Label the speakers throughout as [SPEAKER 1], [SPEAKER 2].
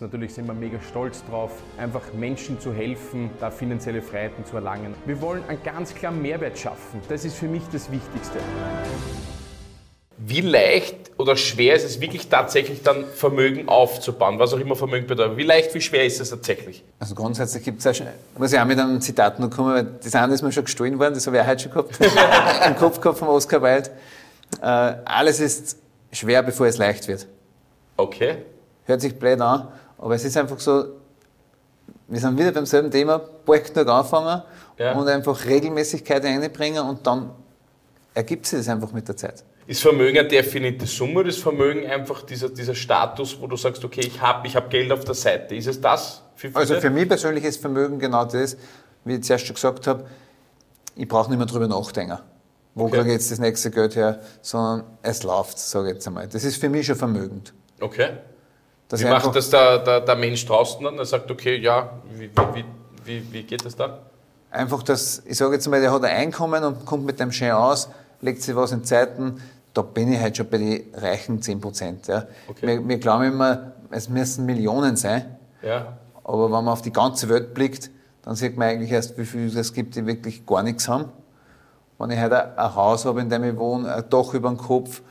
[SPEAKER 1] Natürlich sind wir mega stolz drauf, einfach Menschen zu helfen, da finanzielle Freiheiten zu erlangen. Wir wollen einen ganz klaren Mehrwert schaffen. Das ist für mich das Wichtigste.
[SPEAKER 2] Wie leicht oder schwer ist es wirklich tatsächlich dann Vermögen aufzubauen, was auch immer Vermögen bedeutet? Wie leicht, wie schwer ist es tatsächlich?
[SPEAKER 3] Also grundsätzlich gibt es ja schon, muss ich auch mit einem Zitat noch kommen, weil das eine ist mir schon gestohlen worden, das habe ich auch heute schon gehabt, im Kopf gehabt von Oscar Wilde. Äh, alles ist schwer, bevor es leicht wird.
[SPEAKER 2] Okay.
[SPEAKER 3] Hört sich blöd an, aber es ist einfach so, wir sind wieder beim selben Thema, Projekt nur anfangen
[SPEAKER 2] Ja.
[SPEAKER 3] und einfach Regelmäßigkeit einbringen und dann ergibt sich das einfach mit der Zeit.
[SPEAKER 2] Ist Vermögen eine definierte Summe oder ist Vermögen einfach dieser, dieser Status, wo du sagst, okay, ich habe ich hab Geld auf der Seite? Ist es das? Für?
[SPEAKER 3] Also für mich persönlich ist Vermögen genau das, wie ich zuerst schon gesagt habe, ich brauche nicht mehr drüber nachdenken. Wo
[SPEAKER 2] Okay.
[SPEAKER 3] kriege ich jetzt das nächste Geld her, sondern es läuft, sage ich jetzt einmal. Das ist für mich schon vermögend.
[SPEAKER 2] Okay.
[SPEAKER 3] Dass
[SPEAKER 2] Wie macht das der, der, der Mensch draußen dann? Er sagt, okay, ja, wie, wie, wie, wie geht das dann?
[SPEAKER 3] Einfach, dass, ich sage jetzt mal, der hat ein Einkommen und kommt mit dem schön aus, legt sich was in Zeiten, da bin ich halt schon bei den reichen 10 Prozent. Ja.
[SPEAKER 2] Okay.
[SPEAKER 3] Wir, wir glauben immer, es müssen Millionen sein,
[SPEAKER 2] Ja.
[SPEAKER 3] aber wenn man auf die ganze Welt blickt, dann sieht man eigentlich erst, wie viele es gibt, die wirklich gar nichts haben. Wenn ich heute ein Haus habe, in dem ich wohne, ein Dach über dem Kopf,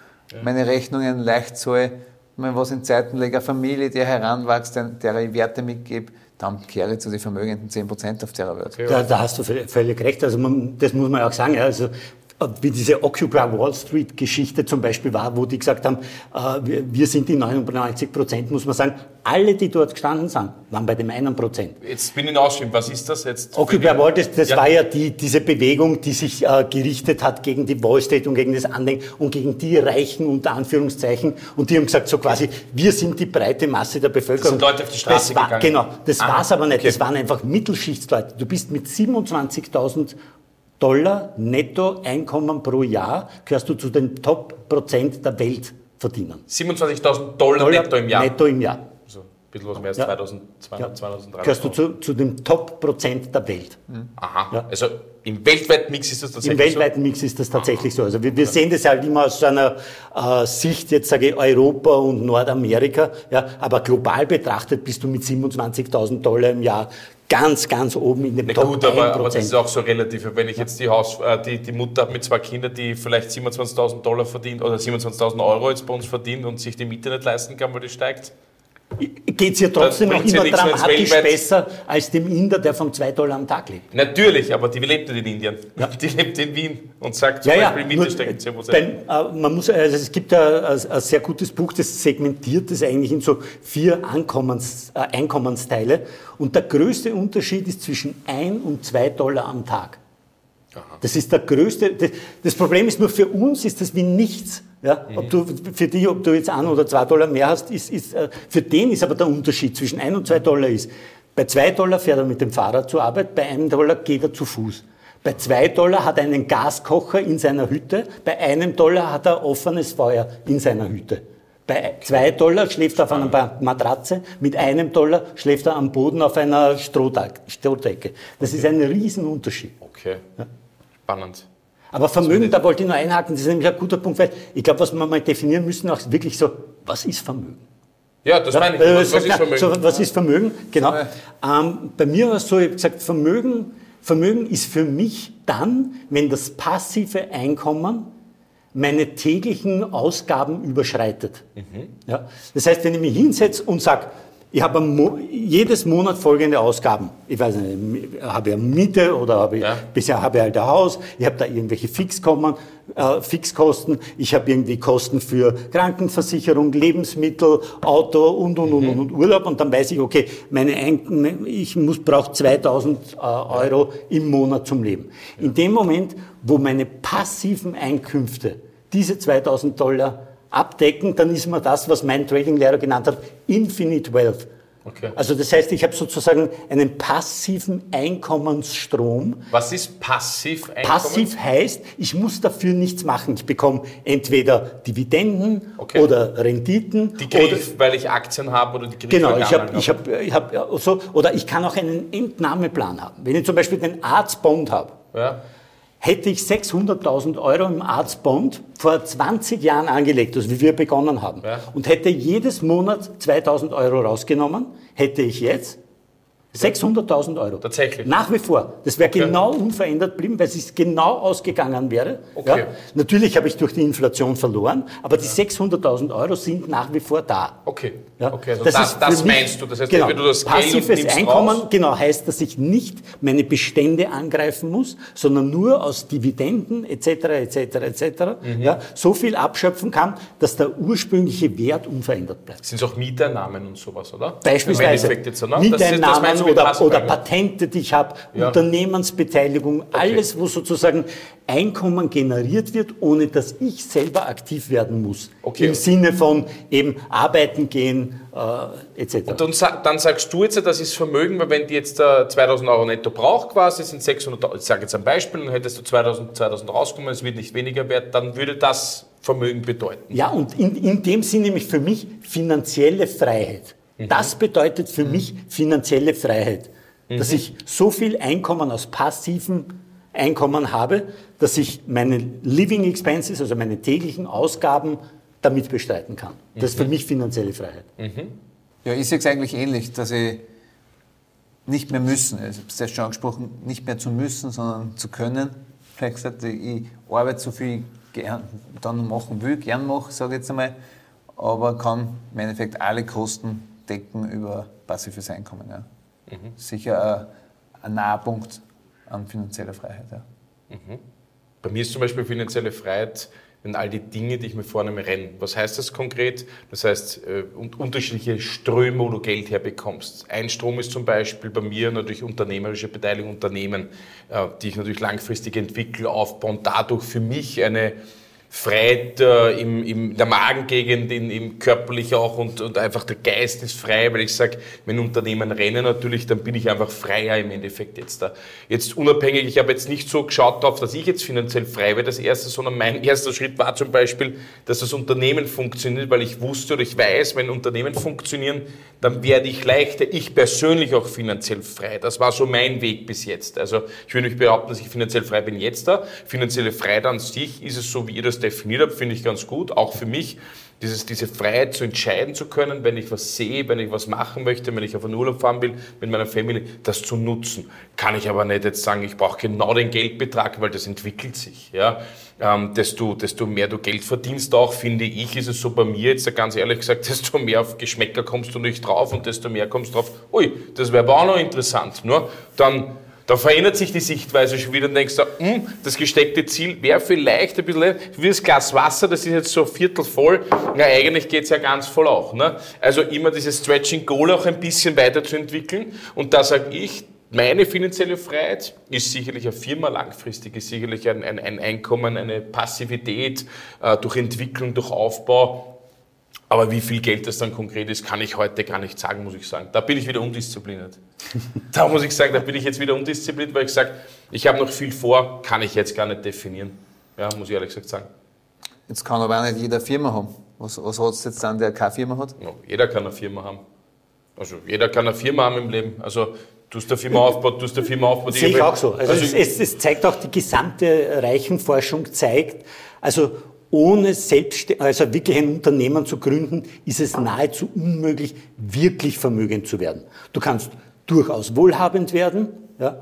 [SPEAKER 3] meine Rechnungen leicht zahle, wenn was in Zeiten lege, eine Familie, die heranwächst, der, ich Werte mitgebe, dann kehre ich zu den vermögenden 10 Prozent auf der Welt.
[SPEAKER 4] Da, da hast du völlig recht. Also man, das muss man auch sagen. Also wie diese Occupy Wall Street Geschichte zum Beispiel war, wo die gesagt haben, äh, wir, sind die 99 Prozent, muss man sagen, alle, die dort gestanden sind, waren bei dem einen Prozent.
[SPEAKER 2] Jetzt bin ich Ausschwimmen. Was ist das jetzt?
[SPEAKER 4] Occupy Wall, das, das
[SPEAKER 2] Ja.
[SPEAKER 4] war ja die, diese Bewegung, die sich äh, gerichtet hat gegen die Wall Street und gegen das Andenken und gegen die Reichen unter Anführungszeichen. Und die haben gesagt so quasi, wir sind die breite Masse der Bevölkerung.
[SPEAKER 2] sind Leute auf die Straße
[SPEAKER 4] das war,
[SPEAKER 2] gegangen.
[SPEAKER 4] Genau, das
[SPEAKER 2] Ah,
[SPEAKER 4] war's aber nicht.
[SPEAKER 2] okay.
[SPEAKER 4] Das waren einfach Mittelschichtsleute. Du bist mit 27.000 Dollar Nettoeinkommen pro Jahr, gehörst du zu den Top-Prozent der Welt verdienen.
[SPEAKER 2] 27.000 Dollar, netto im Jahr.
[SPEAKER 4] Netto im Jahr.
[SPEAKER 2] Also ein bisschen was mehr als
[SPEAKER 4] Ja.
[SPEAKER 2] 2200, 2300.
[SPEAKER 4] Gehörst du zu, zu dem Top-Prozent der Welt.
[SPEAKER 2] Aha.
[SPEAKER 4] Ja.
[SPEAKER 2] Also im weltweiten Mix ist das
[SPEAKER 4] Im
[SPEAKER 2] tatsächlich
[SPEAKER 4] weltweiten Mix ist das tatsächlich so. Also wir, wir sehen das halt immer aus so einer äh, Sicht, jetzt sage ich Europa und Nordamerika, ja, aber global betrachtet bist du mit 27.000 Dollar im Jahr ganz, ganz oben in dem Top
[SPEAKER 2] gut, aber, aber
[SPEAKER 4] 1%.
[SPEAKER 2] das ist auch so relativ. Wenn ich jetzt die, Haus, äh, die, die Mutter habe mit zwei Kindern, die vielleicht 27.000 Dollar verdient oder 27.000 Euro jetzt bei uns verdient und sich die Miete nicht leisten kann, weil die steigt.
[SPEAKER 4] Geht es ja trotzdem noch
[SPEAKER 2] ja
[SPEAKER 4] immer
[SPEAKER 2] wenn's
[SPEAKER 4] dramatisch besser als dem Inder, der von 2 Dollar am Tag lebt.
[SPEAKER 2] Natürlich, aber die lebt nicht in Indien. Die lebt in Wien und sagt zum Beispiel, Miete
[SPEAKER 4] nur
[SPEAKER 2] steigt 10%.
[SPEAKER 4] beim, äh, man muss, also es gibt ein, ein, ein sehr gutes Buch, das segmentiert das eigentlich in so vier Ankommens, äh, Einkommensteile. Und der größte Unterschied ist zwischen 1 und 2 Dollar am Tag. Das ist der größte. Das, das Problem ist nur für uns ist das wie nichts. Ja? Ob du, für dich, ob du jetzt ein oder zwei Dollar mehr hast, ist, ist, äh, für den ist aber der Unterschied zwischen ein und zwei Dollar ist. Bei zwei Dollar fährt er mit dem Fahrrad zur Arbeit, bei einem Dollar geht er zu Fuß. Bei zwei Dollar hat er einen Gaskocher in seiner Hütte, bei einem Dollar hat er offenes Feuer in seiner Hütte. Bei zwei Dollar schläft er auf einer Matratze, mit einem Dollar schläft er am Boden auf einer Strohdeck- Strohdecke. Das ist ein Riesenunterschied.
[SPEAKER 2] okay. Spannend.
[SPEAKER 4] Aber Vermögen, da wollte ich nur einhaken, das ist nämlich ein guter Punkt, weil ich glaube, was wir mal definieren müssen, auch wirklich so, was ist Vermögen?
[SPEAKER 2] Ja, das meine ich.
[SPEAKER 4] Äh,
[SPEAKER 2] Was, was ist Vermögen?
[SPEAKER 4] So, was ist Vermögen? Genau. Ähm, bei mir war es so, ich habe gesagt, Vermögen, Vermögen ist für mich dann, wenn das passive Einkommen meine täglichen Ausgaben überschreitet. Ja? Das heißt, wenn ich mich hinsetze und sage, ich habe Mo jedes Monat folgende Ausgaben. Ich weiß nicht, habe ich Miete oder habe ich,
[SPEAKER 2] Ja.
[SPEAKER 4] bisher habe ich halt ein Haus, ich habe da irgendwelche Fixkommen, äh, Fixkosten, ich habe irgendwie Kosten für Krankenversicherung, Lebensmittel, Auto und, und, und, und, und Urlaub und dann weiß ich, okay, meine Ein ich muss, brauche 2000 äh, Euro im Monat zum Leben. In dem Moment, wo meine passiven Einkünfte diese 2000 Dollar abdecken, dann ist mir das, was mein Trading-Lehrer genannt hat, Infinite Wealth.
[SPEAKER 2] Okay.
[SPEAKER 4] Also das heißt, ich habe sozusagen einen passiven Einkommensstrom.
[SPEAKER 2] Was ist passiv Einkommen?
[SPEAKER 4] Passiv heißt, ich muss dafür nichts machen. Ich bekomme entweder Dividenden
[SPEAKER 2] Okay.
[SPEAKER 4] oder Renditen.
[SPEAKER 2] Die
[SPEAKER 4] oder,
[SPEAKER 2] kriege ich, weil ich Aktien habe oder die kriege
[SPEAKER 4] Genau, ich habe, ich habe, ich habe so, oder ich kann auch einen Entnahmeplan haben. Wenn ich zum Beispiel den Arztbond habe,
[SPEAKER 2] Ja.
[SPEAKER 4] Hätte ich 600.000 Euro im Arztbond vor 20 Jahren angelegt, also wie wir begonnen haben,
[SPEAKER 2] Ja.
[SPEAKER 4] und hätte jedes Monat 2.000 Euro rausgenommen, hätte ich jetzt 600.000 Euro.
[SPEAKER 2] Tatsächlich?
[SPEAKER 4] Nach wie vor. Das wäre
[SPEAKER 2] Okay.
[SPEAKER 4] genau unverändert geblieben, weil es genau ausgegangen wäre.
[SPEAKER 2] Okay.
[SPEAKER 4] Ja. Natürlich habe ich durch die Inflation verloren, aber die 600.000 Euro sind nach wie vor da.
[SPEAKER 2] Okay.
[SPEAKER 4] Ja,
[SPEAKER 2] okay, also das, das
[SPEAKER 4] für mich-
[SPEAKER 2] meinst du. Das heißt,
[SPEAKER 4] genau,
[SPEAKER 2] wenn du das Geld
[SPEAKER 4] passives Einkommen
[SPEAKER 2] raus,
[SPEAKER 4] genau heißt, dass ich nicht meine Bestände angreifen muss, sondern nur aus Dividenden etc. etc. etc.
[SPEAKER 2] Mhm.
[SPEAKER 4] Ja, so viel abschöpfen kann, dass der ursprüngliche Wert unverändert bleibt.
[SPEAKER 2] sind es auch Mieteinnahmen und sowas, oder? Im
[SPEAKER 4] Beispielsweise
[SPEAKER 2] Endeffekt jetzt, oder? Das ist- das
[SPEAKER 4] Oder, oder? Patente, die ich habe,
[SPEAKER 2] Ja.
[SPEAKER 4] Unternehmensbeteiligung, alles, wo sozusagen Einkommen generiert wird, ohne dass ich selber aktiv werden muss.
[SPEAKER 2] Okay.
[SPEAKER 4] Im Sinne von eben arbeiten gehen äh, etc.
[SPEAKER 2] Und dann, dann sagst du jetzt, das ist Vermögen, weil wenn die jetzt äh, 2000 Euro netto braucht quasi, sind 600, ich sage jetzt ein Beispiel, dann hättest du 2000, 2000 rausgekommen, es wird nicht weniger wert, dann würde das Vermögen bedeuten.
[SPEAKER 4] Ja, und in, in dem Sinne nämlich für mich finanzielle Freiheit. Das bedeutet für mich finanzielle Freiheit. Dass ich so viel Einkommen aus passivem Einkommen habe, dass ich meine Living Expenses, also meine täglichen Ausgaben, damit bestreiten kann. Das ist für mich finanzielle Freiheit.
[SPEAKER 3] Ja, ich sehe es eigentlich ähnlich, dass ich nicht mehr müssen, also ich habe es ja schon angesprochen, nicht mehr zu müssen, sondern zu können. Vielleicht gesagt, ich arbeite so viel gern, dann machen will, gern mache, sage ich jetzt einmal, aber kann im Endeffekt alle Kosten decken über passives Einkommen. Ja. Sicher ein, ein Nahpunkt an finanzieller Freiheit. Ja.
[SPEAKER 2] Bei mir ist zum Beispiel finanzielle Freiheit, wenn all die Dinge, die ich mir vornehme, rennen. Was heißt das konkret? Das heißt, äh, un unterschiedliche Ströme, wo du Geld herbekommst. Ein Strom ist zum Beispiel bei mir natürlich unternehmerische Beteiligung, Unternehmen, äh, die ich natürlich langfristig entwickle, aufbaue und dadurch für mich eine Freiheit äh, im, im, der Magengegend, in, im körperlich auch und, und einfach der Geist ist frei, weil ich sage, wenn Unternehmen rennen natürlich, dann bin ich einfach freier im Endeffekt jetzt da. Jetzt unabhängig, ich habe jetzt nicht so geschaut darauf, dass ich jetzt finanziell frei werde, das erste, sondern mein erster Schritt war zum Beispiel, dass das Unternehmen funktioniert, weil ich wusste oder ich weiß, wenn Unternehmen funktionieren, dann werde ich leichter, ich persönlich auch finanziell frei. Das war so mein Weg bis jetzt. Also ich würde nicht behaupten, dass ich finanziell frei bin jetzt da. Finanzielle Freiheit an sich ist es so, wie ihr das definiert habt, finde ich ganz gut, auch für mich. Dieses, diese Freiheit zu entscheiden zu können, wenn ich was sehe, wenn ich was machen möchte, wenn ich auf einen Urlaub fahren will mit meiner Familie, das zu nutzen. Kann ich aber nicht jetzt sagen, ich brauche genau den Geldbetrag, weil das entwickelt sich. Ja? Ähm, desto, desto mehr du Geld verdienst auch, finde ich, ist es so bei mir jetzt ganz ehrlich gesagt, desto mehr auf Geschmäcker kommst du nicht drauf und desto mehr kommst du drauf, ui, das wäre aber auch noch interessant. Nur dann da verändert sich die Sichtweise schon wieder und denkst du, hm, das gesteckte Ziel wäre vielleicht ein bisschen wie das Glas Wasser, das ist jetzt so Viertel voll. Na, eigentlich geht's ja ganz voll auch. Ne? Also immer dieses Stretching Goal auch ein bisschen weiterzuentwickeln. Und da sage ich, meine finanzielle Freiheit ist sicherlich eine Firma langfristig, ist sicherlich ein, ein, ein Einkommen, eine Passivität äh, durch Entwicklung, durch Aufbau. Aber wie viel Geld das dann konkret ist, kann ich heute gar nicht sagen, muss ich sagen. Da bin ich wieder undiszipliniert. da muss ich sagen, da bin ich jetzt wieder undiszipliniert, weil ich sage, ich habe noch viel vor, kann ich jetzt gar nicht definieren. Ja, muss ich ehrlich gesagt sagen.
[SPEAKER 3] Jetzt kann aber auch nicht jeder Firma haben. Was, was hat es jetzt dann, der keine Firma hat?
[SPEAKER 2] Ja, jeder kann eine Firma haben. Also jeder kann eine Firma haben im Leben. Also du hast eine Firma aufgebaut, du hast eine Firma aufgebaut.
[SPEAKER 4] Sehe ich auch so. Also,
[SPEAKER 2] Also
[SPEAKER 4] es, es, es zeigt auch, die gesamte Reichenforschung zeigt, also ohne selbst, also wirklich ein Unternehmen zu gründen, ist es nahezu unmöglich, wirklich vermögend zu werden. Du kannst durchaus wohlhabend werden. Ja.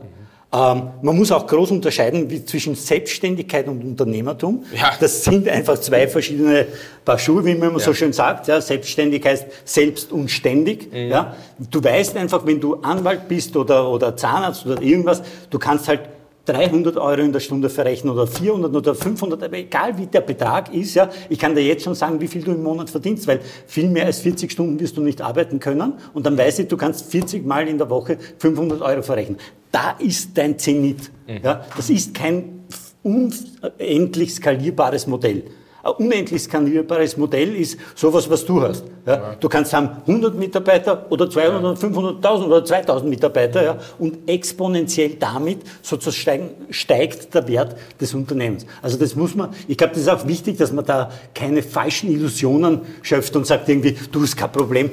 [SPEAKER 4] Ähm, man muss auch groß unterscheiden wie zwischen Selbstständigkeit und Unternehmertum.
[SPEAKER 2] Ja.
[SPEAKER 4] Das sind einfach zwei verschiedene Paar Schuhe, wie man immer so schön sagt. Ja. Selbstständig heißt selbst und ständig. Ja. Du weißt einfach, wenn du Anwalt bist oder, oder Zahnarzt oder irgendwas, du kannst halt 300 Euro in der Stunde verrechnen oder 400 oder 500, aber egal wie der Betrag ist, ja, ich kann dir jetzt schon sagen, wie viel du im Monat verdienst, weil viel mehr als 40 Stunden wirst du nicht arbeiten können und dann weiß ich, du kannst 40 Mal in der Woche 500 Euro verrechnen. Da ist dein Zenit. Ja, das ist kein unendlich skalierbares Modell. Ein unendlich skalierbares Modell ist sowas, was du hast. Ja. Du kannst haben 100 Mitarbeiter oder 200 oder 500.000 oder 2000 Mitarbeiter ja, und exponentiell damit sozusagen steigt der Wert des Unternehmens. Also das muss man, ich glaube, das ist auch wichtig, dass man da keine falschen Illusionen schöpft und sagt irgendwie, du hast kein Problem,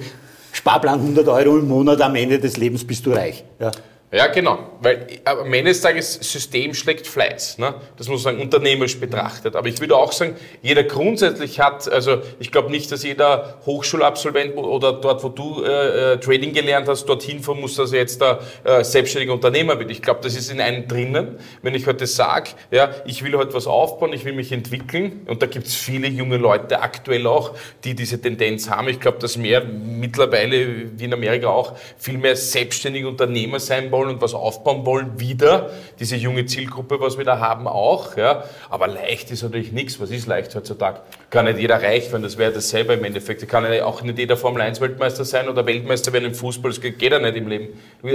[SPEAKER 4] Sparplan 100 Euro im Monat, am Ende des Lebens bist du reich. Ja.
[SPEAKER 2] Ja, genau. Weil am Ende des Tages System schlägt Fleiß. Ne? Das muss man sagen, unternehmerisch betrachtet. Aber ich würde auch sagen, jeder grundsätzlich hat, also ich glaube nicht, dass jeder Hochschulabsolvent oder dort, wo du äh, äh Trading gelernt hast, dorthin fahren muss, dass er jetzt da äh, selbstständiger Unternehmer wird. Ich glaube, das ist in einem drinnen. Wenn ich heute sage, ja, ich will heute was aufbauen, ich will mich entwickeln, und da gibt es viele junge Leute aktuell auch, die diese Tendenz haben. Ich glaube, dass mehr mittlerweile, wie in Amerika auch, viel mehr selbstständige Unternehmer sein wollen wollen und was aufbauen wollen, wieder diese junge Zielgruppe, was wir da haben, auch. Ja. Aber leicht ist natürlich nichts. Was ist leicht heutzutage? Kann nicht jeder reich werden, das wäre dasselbe im Endeffekt. Kann auch nicht jeder Formel 1 Weltmeister sein oder Weltmeister werden im Fußball, das geht ja nicht im Leben.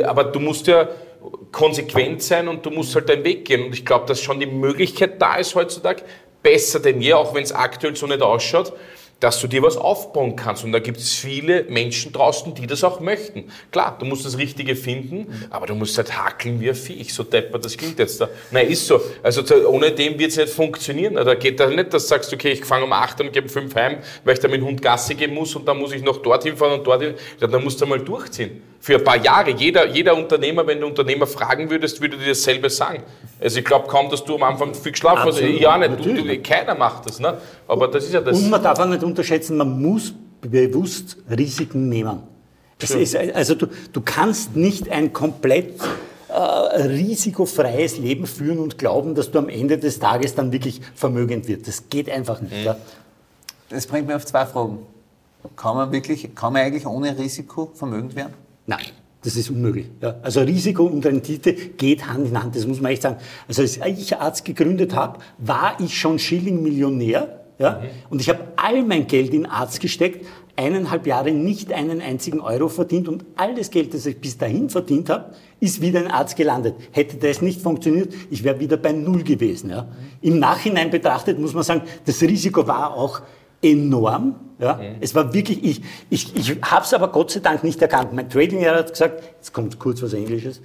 [SPEAKER 2] Aber du musst ja konsequent sein und du musst halt deinen Weg gehen. Und ich glaube, dass schon die Möglichkeit da ist heutzutage, besser denn je, auch wenn es aktuell so nicht ausschaut, dass du dir was aufbauen kannst. Und da gibt es viele Menschen draußen, die das auch möchten. Klar, du musst das Richtige finden, aber du musst halt hackeln wie ein Viech. So deppert, das klingt jetzt da. Nein, ist so. Also ohne dem wird es nicht funktionieren. Da geht da nicht, dass du sagst, okay, ich fange um 8 und gebe um 5 heim, weil ich da mit dem Hund Gasse gehen muss und dann muss ich noch dorthin fahren und dorthin. Ja, dann musst du mal durchziehen. Für ein paar Jahre. Jeder, jeder Unternehmer, wenn du Unternehmer fragen würdest, würde dir dasselbe sagen. Also ich glaube kaum, dass du am Anfang viel geschlafen hast. Ja, nicht. Du, du, keiner macht das. Ne? Aber das ist ja das.
[SPEAKER 4] Und man darf auch nicht unterschätzen, man muss bewusst Risiken nehmen. Ist, also du, du kannst nicht ein komplett äh, risikofreies Leben führen und glauben, dass du am Ende des Tages dann wirklich vermögend wird. Das geht einfach nicht. Mhm. Ja.
[SPEAKER 3] Das bringt mich auf zwei Fragen. Kann man wirklich, kann man eigentlich ohne Risiko vermögend werden?
[SPEAKER 4] Nein. Das ist unmöglich. Ja. Also Risiko und Rendite geht Hand in Hand, das muss man echt sagen. Also als ich Arzt gegründet habe, war ich schon Schilling-Millionär. Ja? Mhm. Und ich habe all mein Geld in Arzt gesteckt, eineinhalb Jahre nicht einen einzigen Euro verdient und all das Geld, das ich bis dahin verdient habe, ist wieder in Arzt gelandet. Hätte das nicht funktioniert, ich wäre wieder bei Null gewesen. Ja? Im Nachhinein betrachtet muss man sagen, das Risiko war auch enorm. Ja? Mhm. Es war wirklich, ich, ich, ich habe es aber Gott sei Dank nicht erkannt. Mein Trading-Lehrer hat gesagt, jetzt kommt kurz was Englisches,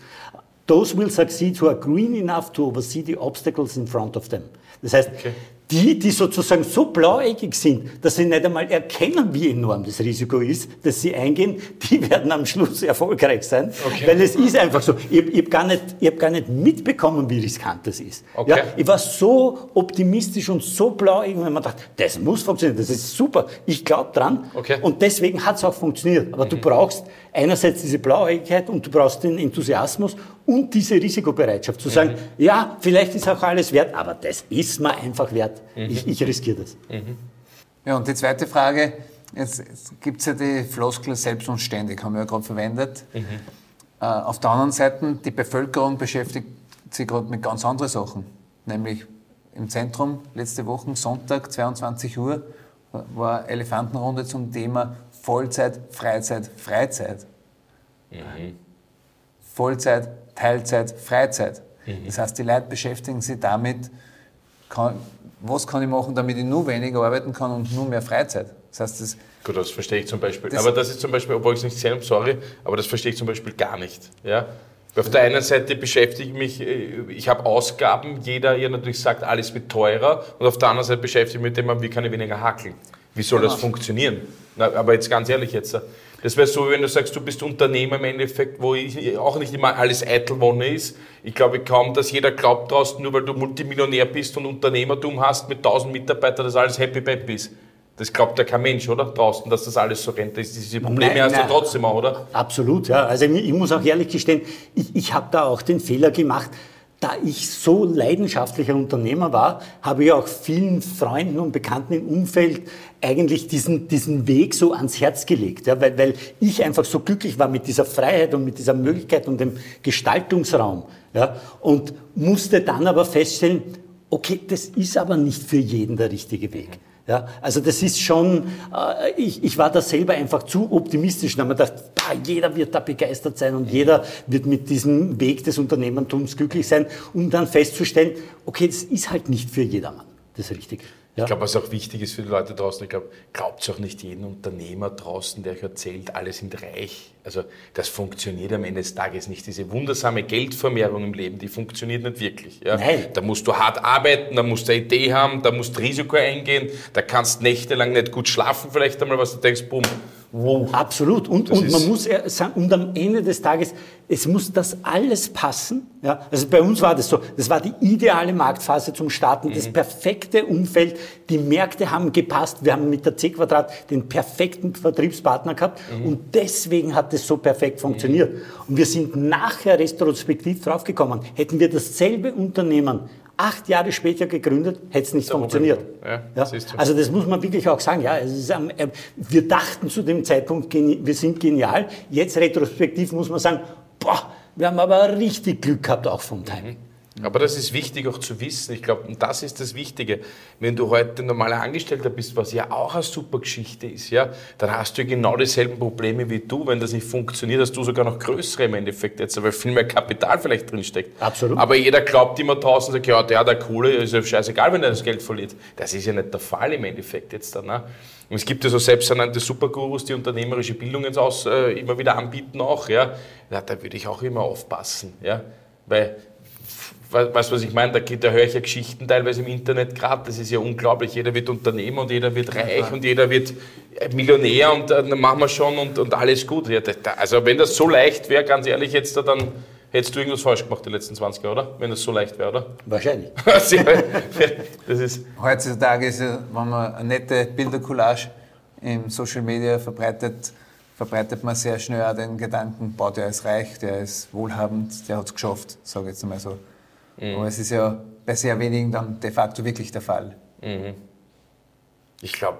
[SPEAKER 4] those will succeed who are green enough to oversee the obstacles in front of them. Das heißt, okay die, die sozusagen so blauäugig sind, dass sie nicht einmal erkennen, wie enorm das Risiko ist, dass sie eingehen, die werden am Schluss erfolgreich sein. Okay. Weil es ist einfach so. Ich, ich habe gar, nicht, hab gar nicht mitbekommen, wie riskant das ist. Okay. Ja, ich war so optimistisch und so blauäugig, wenn man dachte, das muss funktionieren, das ist super, ich glaube dran. Okay. Und deswegen hat es auch funktioniert. Aber mhm. du brauchst einerseits diese Blauäugigkeit und du brauchst den Enthusiasmus und diese Risikobereitschaft, zu sagen, mhm. ja, vielleicht ist auch alles wert, aber das ist mir einfach wert. Mhm. Ich, ich riskiere das. Mhm.
[SPEAKER 3] Ja, und die zweite Frage, jetzt, jetzt gibt es ja die Floskel selbst und ständig, haben wir ja gerade verwendet. Mhm. Äh, auf der anderen Seite, die Bevölkerung beschäftigt sich gerade mit ganz anderen Sachen, nämlich im Zentrum letzte Woche, Sonntag, 22 Uhr, war Elefantenrunde zum Thema Vollzeit, Freizeit, Freizeit. Mhm. Vollzeit, Teilzeit, Freizeit. Mhm. Das heißt, die Leute beschäftigen sich damit, kann, was kann ich machen, damit ich nur weniger arbeiten kann und nur mehr Freizeit. Das heißt, das
[SPEAKER 2] Gut, das verstehe ich zum Beispiel. Das aber das ist zum Beispiel, obwohl ich es nicht gesehen habe, sorry, aber das verstehe ich zum Beispiel gar nicht. Ja? Auf der einen Seite beschäftige ich mich, äh, ich habe Ausgaben, jeder ihr natürlich sagt, alles wird teurer und auf der anderen Seite beschäftige ich mich mit dem, wie kann ich weniger hackeln. Wie soll genau. das funktionieren? Na, aber jetzt ganz ehrlich jetzt, das wäre so, wenn du sagst, du bist Unternehmer im Endeffekt, wo ich, auch nicht immer alles Eitelwonne ist. Ich glaube kaum, dass jeder glaubt draußen, nur weil du Multimillionär bist und Unternehmertum hast mit 1000 Mitarbeitern, dass alles happy peppy ist. Das glaubt ja kein Mensch, oder? Draußen, dass das alles so rennt. Diese Probleme nein, hast nein. du trotzdem auch, oder?
[SPEAKER 4] Absolut, ja. Also ich, ich muss auch ehrlich gestehen, ich, ich habe da auch den Fehler gemacht, da ich so leidenschaftlicher Unternehmer war, habe ich auch vielen Freunden und Bekannten im Umfeld eigentlich diesen, diesen Weg so ans Herz gelegt, ja, weil, weil ich einfach so glücklich war mit dieser Freiheit und mit dieser Möglichkeit und dem Gestaltungsraum. Ja, und musste dann aber feststellen, okay, das ist aber nicht für jeden der richtige Weg. Ja, also das ist schon, äh, ich, ich war da selber einfach zu optimistisch. Und habe mir gedacht, bah, jeder wird da begeistert sein und jeder wird mit diesem Weg des Unternehmertums glücklich sein, um dann festzustellen, okay, das ist halt nicht für jedermann. Das Richtige.
[SPEAKER 2] Ich glaube, was auch wichtig ist für die Leute draußen, ich glaube, glaubt auch nicht jeden Unternehmer draußen, der euch erzählt, alle sind reich. Also das funktioniert am Ende des Tages nicht. Diese wundersame Geldvermehrung im Leben, die funktioniert nicht wirklich. Ja? Nein. Da musst du hart arbeiten, da musst du eine Idee haben, da musst du Risiko eingehen, da kannst nächtelang nicht gut schlafen vielleicht einmal, was du denkst, bumm,
[SPEAKER 4] wow. Absolut. Und, und man muss sagen, und am Ende des Tages, es muss das alles passen. Ja? Also bei uns war das so, das war die ideale Marktphase zum Starten, mhm. das perfekte Umfeld. Die Märkte haben gepasst. Wir haben mit der C Quadrat den perfekten Vertriebspartner gehabt mhm. und deswegen hat es so perfekt funktioniert. Mhm. Und wir sind nachher retrospektiv draufgekommen. Hätten wir dasselbe Unternehmen acht Jahre später gegründet, hätte es nicht funktioniert. Ja, ja? Also das muss man wirklich auch sagen. Ja, ist, äh, wir dachten zu dem Zeitpunkt, wir sind genial. Jetzt retrospektiv muss man sagen, boah, wir haben aber richtig Glück gehabt auch vom Timing. Mhm.
[SPEAKER 2] Aber das ist wichtig auch zu wissen. Ich glaube, und das ist das Wichtige. Wenn du heute normaler Angestellter bist, was ja auch eine super Geschichte ist, ja, dann hast du genau dieselben Probleme wie du. Wenn das nicht funktioniert, hast du sogar noch größere im Endeffekt jetzt, weil viel mehr Kapital vielleicht drinsteckt.
[SPEAKER 4] Absolut.
[SPEAKER 2] Aber jeder glaubt immer tausend, sagt, ja, der, der Kohle, ist ja scheißegal, wenn er das Geld verliert. Das ist ja nicht der Fall im Endeffekt jetzt dann. Ne? Und es gibt ja so selbsternannte Supergurus, die unternehmerische Bildung jetzt aus, äh, immer wieder anbieten auch, ja. ja. Da würde ich auch immer aufpassen, ja. Weil weißt du, was ich meine? Da, da höre ich ja Geschichten teilweise im Internet gerade, das ist ja unglaublich. Jeder wird Unternehmer und jeder wird reich ja. und jeder wird Millionär und äh, dann machen wir schon und, und alles gut. Ja, da, also wenn das so leicht wäre, ganz ehrlich, jetzt da dann hättest du irgendwas falsch gemacht die letzten 20 Jahre, oder? Wenn das so leicht wäre, oder?
[SPEAKER 4] Wahrscheinlich.
[SPEAKER 3] das ist Heutzutage ist ja, wenn man eine nette Bildercollage im Social Media verbreitet, verbreitet man sehr schnell auch den Gedanken, boah, der ist reich, der ist wohlhabend, der hat es geschafft, sage ich jetzt einmal so. Mhm. Aber es ist ja bei sehr wenigen dann de facto wirklich der Fall. Mhm.
[SPEAKER 2] Ich glaube,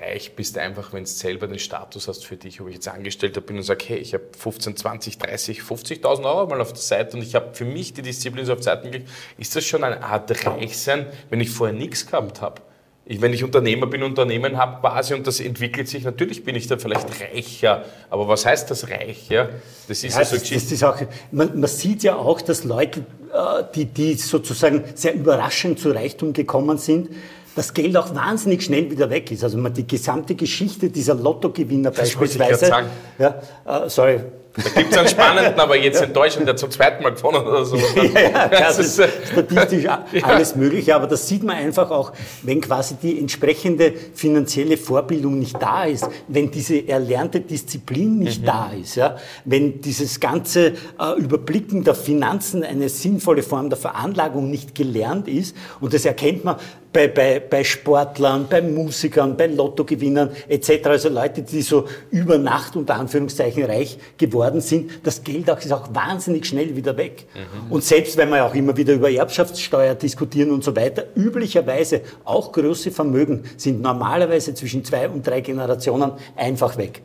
[SPEAKER 2] reich bist einfach, wenn du selber den Status hast für dich, ob ich jetzt Angestellter bin und sage, hey, ich habe 15, 20, 30, 50.000 Euro mal auf der Seite und ich habe für mich die Disziplin so auf Seiten gelegt, ist das schon eine Art Reichsein, wenn ich vorher nichts gehabt habe? Ich, wenn ich Unternehmer bin, Unternehmen habe quasi und das entwickelt sich, natürlich bin ich dann vielleicht reicher, aber was heißt das reich? Ja?
[SPEAKER 4] Das ist ja, ja so das, das ist auch, man, man, sieht ja auch, dass Leute, äh, die, die sozusagen sehr überraschend zu Reichtum gekommen sind, das Geld auch wahnsinnig schnell wieder weg ist. Also man die gesamte Geschichte dieser Lottogewinner das beispielsweise. Ja, äh, sorry,
[SPEAKER 2] da gibt es einen spannenden, aber jetzt in Deutschland, der zum zweiten Mal gewonnen oder so. ja,
[SPEAKER 4] das ist statistisch alles Mögliche, aber das sieht man einfach auch, wenn quasi die entsprechende finanzielle Vorbildung nicht da ist, wenn diese erlernte Disziplin nicht mhm. da ist, ja, wenn dieses ganze äh, Überblicken der Finanzen eine sinnvolle Form der Veranlagung nicht gelernt ist, und das erkennt man bei, bei, bei Sportlern, bei Musikern, bei Lottogewinnern etc., also Leute, die so über Nacht unter Anführungszeichen reich geworden sind, das Geld auch, ist auch wahnsinnig schnell wieder weg. Mhm. Und selbst wenn wir auch immer wieder über Erbschaftssteuer diskutieren und so weiter, üblicherweise auch große Vermögen sind normalerweise zwischen zwei und drei Generationen einfach weg.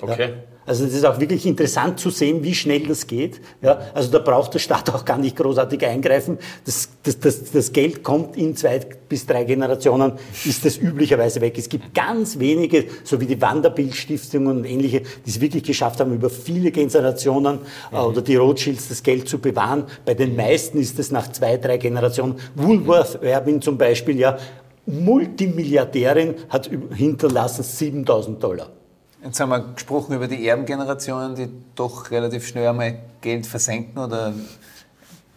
[SPEAKER 4] Okay. Ja. Also das ist auch wirklich interessant zu sehen, wie schnell das geht. Ja, also da braucht der Staat auch gar nicht großartig eingreifen. Das, das, das, das Geld kommt in zwei bis drei Generationen, ist das üblicherweise weg. Es gibt ganz wenige, so wie die Wanderbild-Stiftung und ähnliche, die es wirklich geschafft haben, über viele Generationen äh, mhm. oder die Rothschilds das Geld zu bewahren. Bei den meisten ist es nach zwei, drei Generationen. Woolworth Erbin zum Beispiel, ja, Multimilliardärin hat hinterlassen 7000 Dollar.
[SPEAKER 3] Jetzt haben wir gesprochen über die Erbengenerationen, die doch relativ schnell einmal Geld versenken oder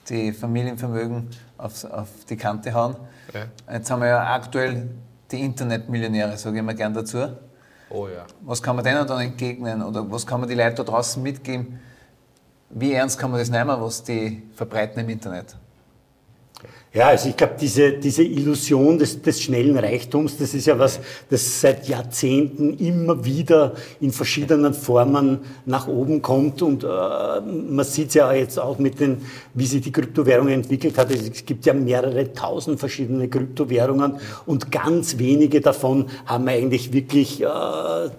[SPEAKER 3] die Familienvermögen auf, auf die Kante hauen. Ja. Jetzt haben wir ja aktuell die Internetmillionäre, sage ich immer gern dazu. Oh ja. Was kann man denen dann entgegnen oder was kann man die Leute da draußen mitgeben? Wie ernst kann man das nehmen, was die verbreiten im Internet?
[SPEAKER 4] Ja, also ich glaube, diese, diese Illusion des, des schnellen Reichtums, das ist ja was, das seit Jahrzehnten immer wieder in verschiedenen Formen nach oben kommt. Und äh, man sieht ja jetzt auch mit den, wie sich die Kryptowährung entwickelt hat. Es gibt ja mehrere tausend verschiedene Kryptowährungen und ganz wenige davon haben eigentlich wirklich äh,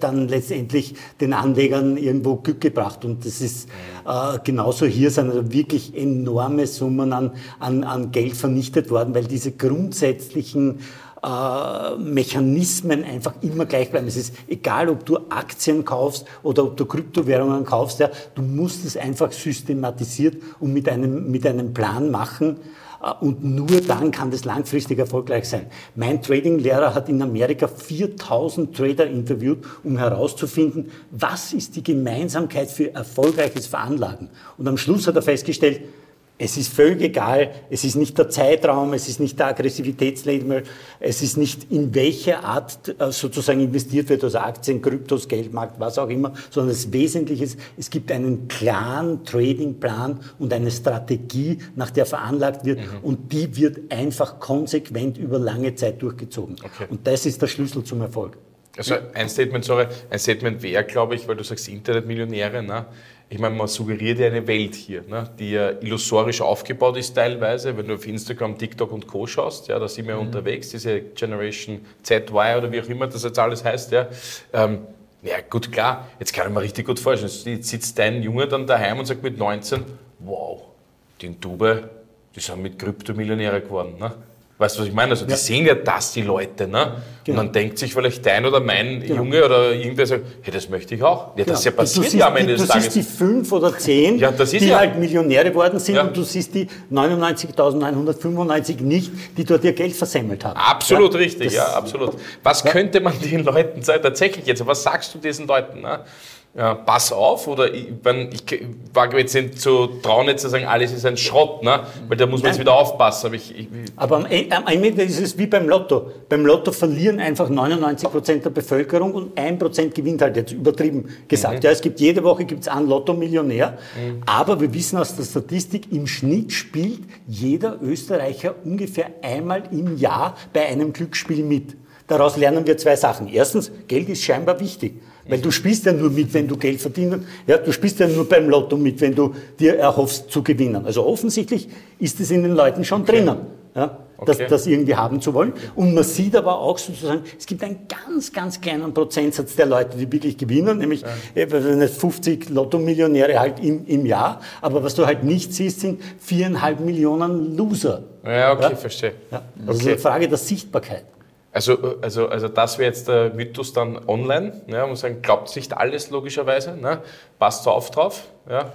[SPEAKER 4] dann letztendlich den Anlegern irgendwo Glück gebracht. Und das ist äh, genauso hier sind also wirklich enorme Summen an, an, an Geld vernichtet worden, weil diese grundsätzlichen äh, Mechanismen einfach immer gleich bleiben. Es ist egal, ob du Aktien kaufst oder ob du Kryptowährungen kaufst, ja, du musst es einfach systematisiert und mit einem, mit einem Plan machen. Äh, und nur dann kann das langfristig erfolgreich sein. Mein Trading-Lehrer hat in Amerika 4000 Trader interviewt, um herauszufinden, was ist die Gemeinsamkeit für erfolgreiches Veranlagen. Und am Schluss hat er festgestellt, Es ist völlig egal, es ist nicht der Zeitraum, es ist nicht der Aggressivitätslabel, es ist nicht in welcher Art äh, sozusagen investiert wird, also Aktien, Kryptos, Geldmarkt, was auch immer, sondern das Wesentliche ist, es gibt einen klaren Tradingplan und eine Strategie, nach der veranlagt wird mhm. und die wird einfach konsequent über lange Zeit durchgezogen. Okay. Und das ist der Schlüssel zum Erfolg.
[SPEAKER 2] Also ein Statement, sorry, ein Statement wäre, glaube ich, weil du sagst Internetmillionäre, ne? Ich meine, man suggeriert ja eine Welt hier, ne? die ja illusorisch aufgebaut ist teilweise, wenn du auf Instagram, TikTok und Co. schaust, ja, da sind wir mhm. unterwegs, diese Generation ZY oder wie auch immer das jetzt alles heißt, ja. Ähm, ja, gut, klar, jetzt kann ich mir richtig gut vorstellen, jetzt sitzt dein Junge dann daheim und sagt mit 19, wow, die in Dubai, die sind mit Kryptomillionäre geworden. Ne? Weißt du, was ich meine? Also, die ja. sehen ja das, die Leute. Ne? Genau. Und dann denkt sich vielleicht dein oder mein genau. Junge oder irgendwer sagt, hey, das möchte ich auch. Ja, das ist ja passiert
[SPEAKER 4] siehst, ja am Ende des Tages. Du siehst die fünf oder zehn, ja, die ja. halt Millionäre geworden sind und du siehst die 99.995 nicht, die dort ihr Geld versemmelt haben.
[SPEAKER 2] Absolut richtig, das, ja, absolut. Was könnte man den Leuten sagen, tatsächlich jetzt, was sagst du diesen Leuten? Ne? Ja, pass auf, oder ich, wenn, ich wage jetzt nicht zu trauen, jetzt zu sagen, alles ist ein Schrott, ne? weil da muss man Nein. jetzt wieder aufpassen.
[SPEAKER 4] Aber, ich, ich, aber am, am Ende ist es wie beim Lotto. Beim Lotto verlieren einfach 99 Prozent der Bevölkerung und 1 Prozent gewinnt halt, jetzt übertrieben gesagt. Mhm. Ja, es gibt jede Woche gibt's einen Lotto-Millionär, mhm. aber wir wissen aus der Statistik, im Schnitt spielt jeder Österreicher ungefähr einmal im Jahr bei einem Glücksspiel mit. Daraus lernen wir zwei Sachen. Erstens, Geld ist scheinbar wichtig. Weil du spielst ja nur mit, wenn du Geld verdienst. Ja, du spielst ja nur beim Lotto mit, wenn du dir erhoffst zu gewinnen. Also offensichtlich ist es in den Leuten schon okay. drinnen. Ja, das, okay. das irgendwie haben zu wollen. Und man sieht aber auch sozusagen, es gibt einen ganz, ganz kleinen Prozentsatz der Leute, die wirklich gewinnen, nämlich ja. 50 äh, Lotto-Millionäre halt im, im Jahr. Aber was du halt nicht siehst, sind viereinhalb Millionen Loser.
[SPEAKER 2] Ja, okay, ja? verstehe.
[SPEAKER 4] Ja. Das okay. ist eine Frage der Sichtbarkeit.
[SPEAKER 2] Also, also, also das wäre jetzt der Mythos dann online. Ja, man muss sagen, glaubt nicht alles logischerweise. Ne? Passt auf drauf. Ja.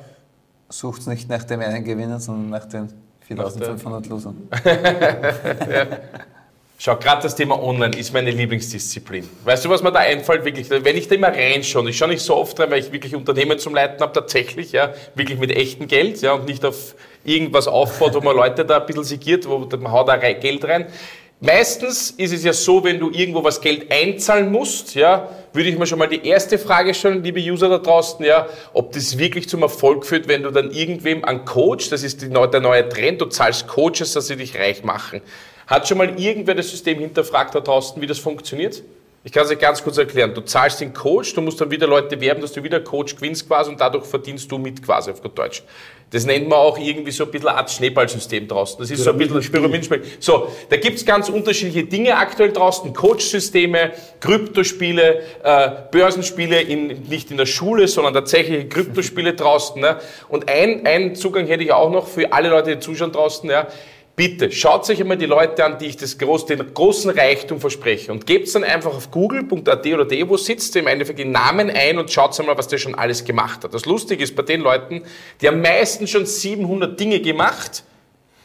[SPEAKER 3] Sucht nicht nach dem einen Gewinner, sondern nach den 4500 Losern.
[SPEAKER 2] ja. Schau, gerade das Thema Online ist meine Lieblingsdisziplin. Weißt du, was mir da einfällt? Wirklich, wenn ich da immer reinschaue, ich schaue nicht so oft rein, weil ich wirklich Unternehmen zum Leiten habe, tatsächlich, ja, wirklich mit echtem Geld, ja, und nicht auf irgendwas aufbaut, wo man Leute da ein bisschen sigiert, wo man haut da Geld rein. Meistens ist es ja so, wenn du irgendwo was Geld einzahlen musst, ja, würde ich mir schon mal die erste Frage stellen, liebe User da draußen, ja, ob das wirklich zum Erfolg führt, wenn du dann irgendwem an Coach, das ist die, der neue Trend, du zahlst Coaches, dass sie dich reich machen. Hat schon mal irgendwer das System hinterfragt da draußen, wie das funktioniert? Ich kann es dir ganz kurz erklären. Du zahlst den Coach, du musst dann wieder Leute werben, dass du wieder Coach gewinnst quasi und dadurch verdienst du mit quasi auf gut Deutsch. Das nennt man auch irgendwie so ein bisschen Art Schneeballsystem draußen. Das ist so ein bisschen ein Pyramidenspiel. So, da gibt's ganz unterschiedliche Dinge aktuell draußen. Coach-Systeme, Kryptospiele, äh, Börsenspiele, in, nicht in der Schule, sondern tatsächlich Kryptospiele draußen. Ne? Und ein, ein Zugang hätte ich auch noch für alle Leute, die zuschauen draußen. Ja? Bitte, schaut euch einmal die Leute an, die ich das groß, den großen Reichtum verspreche und gebt dann einfach auf google.at oder de, wo sitzt im Endeffekt den Namen ein und schaut einmal, was der schon alles gemacht hat. Das Lustige ist bei den Leuten, die haben meistens schon 700 Dinge gemacht.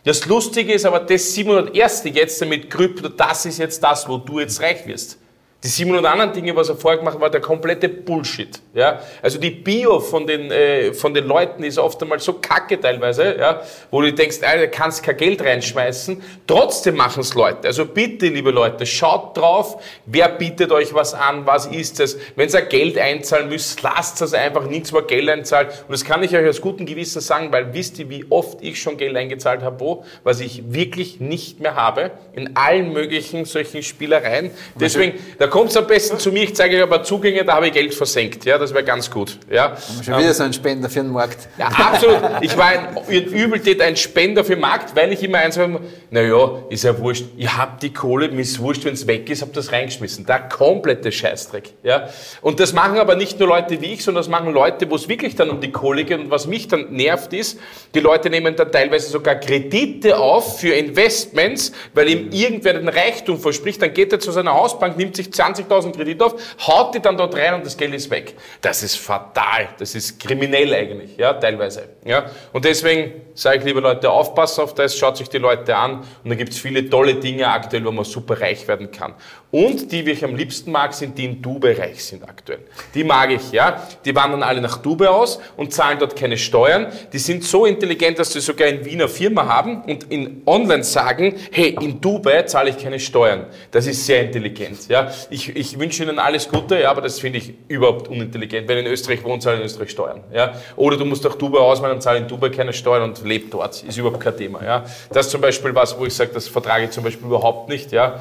[SPEAKER 2] Das Lustige ist aber, das 701. jetzt mit Krypto, das ist jetzt das, wo du jetzt reich wirst. Die 700 anderen Dinge, was er vorher gemacht hat, war der komplette Bullshit. Ja? Also die Bio von den, äh, von den Leuten ist oft einmal so kacke teilweise, ja? wo du denkst, Alter, du kannst kein Geld reinschmeißen. Trotzdem machen es Leute. Also bitte, liebe Leute, schaut drauf, wer bietet euch was an, was ist es. Wenn ihr Geld einzahlen müsst, lasst es einfach nichts mehr Geld einzahlen. Und das kann ich euch aus gutem Gewissen sagen, weil wisst ihr, wie oft ich schon Geld eingezahlt habe, wo, was ich wirklich nicht mehr habe, in allen möglichen solchen Spielereien. Deswegen, da kommt am besten zu mir, ich zeige euch aber Zugänge, da habe ich Geld versenkt. Ja, das wäre ganz gut. Ja.
[SPEAKER 3] Schon wieder so ein Spender für den Markt.
[SPEAKER 2] Ja, absolut. Ich war ein Übeltät, ein Spender für den Markt, weil ich immer eins habe, naja, ist ja wurscht. Ich habe die Kohle, mir ist wurscht, wenn es weg ist, habe das reingeschmissen. Der komplette Scheißdreck. Ja. Und das machen aber nicht nur Leute wie ich, sondern das machen Leute, wo es wirklich dann um die Kohle geht. Und was mich dann nervt ist, die Leute nehmen dann teilweise sogar Kredite auf für Investments, weil ihm irgendwer den Reichtum verspricht. Dann geht er zu seiner Hausbank, nimmt sich Zeit 20.000 Kredit auf, haut die dann dort rein und das Geld ist weg. Das ist fatal. Das ist kriminell eigentlich, ja, teilweise. Ja. Und deswegen sage ich, liebe Leute, aufpassen auf das, schaut sich die Leute an und da gibt es viele tolle Dinge aktuell, wo man super reich werden kann. Und die, die ich am liebsten mag, sind die in Dubai reich sind aktuell. Die mag ich, ja. Die wandern alle nach Dubai aus und zahlen dort keine Steuern. Die sind so intelligent, dass sie sogar in Wiener Firma haben und in online sagen, hey, in Dubai zahle ich keine Steuern. Das ist sehr intelligent, ja. Ich, ich wünsche Ihnen alles Gute, ja, aber das finde ich überhaupt unintelligent. Wenn in Österreich wohnt, zahle in Österreich Steuern, ja. Oder du musst nach Dubai auswandern und zahle in Dubai keine Steuern und lebe dort. Ist überhaupt kein Thema, ja. Das ist zum Beispiel was, wo ich sage, das vertrage ich zum Beispiel überhaupt nicht, ja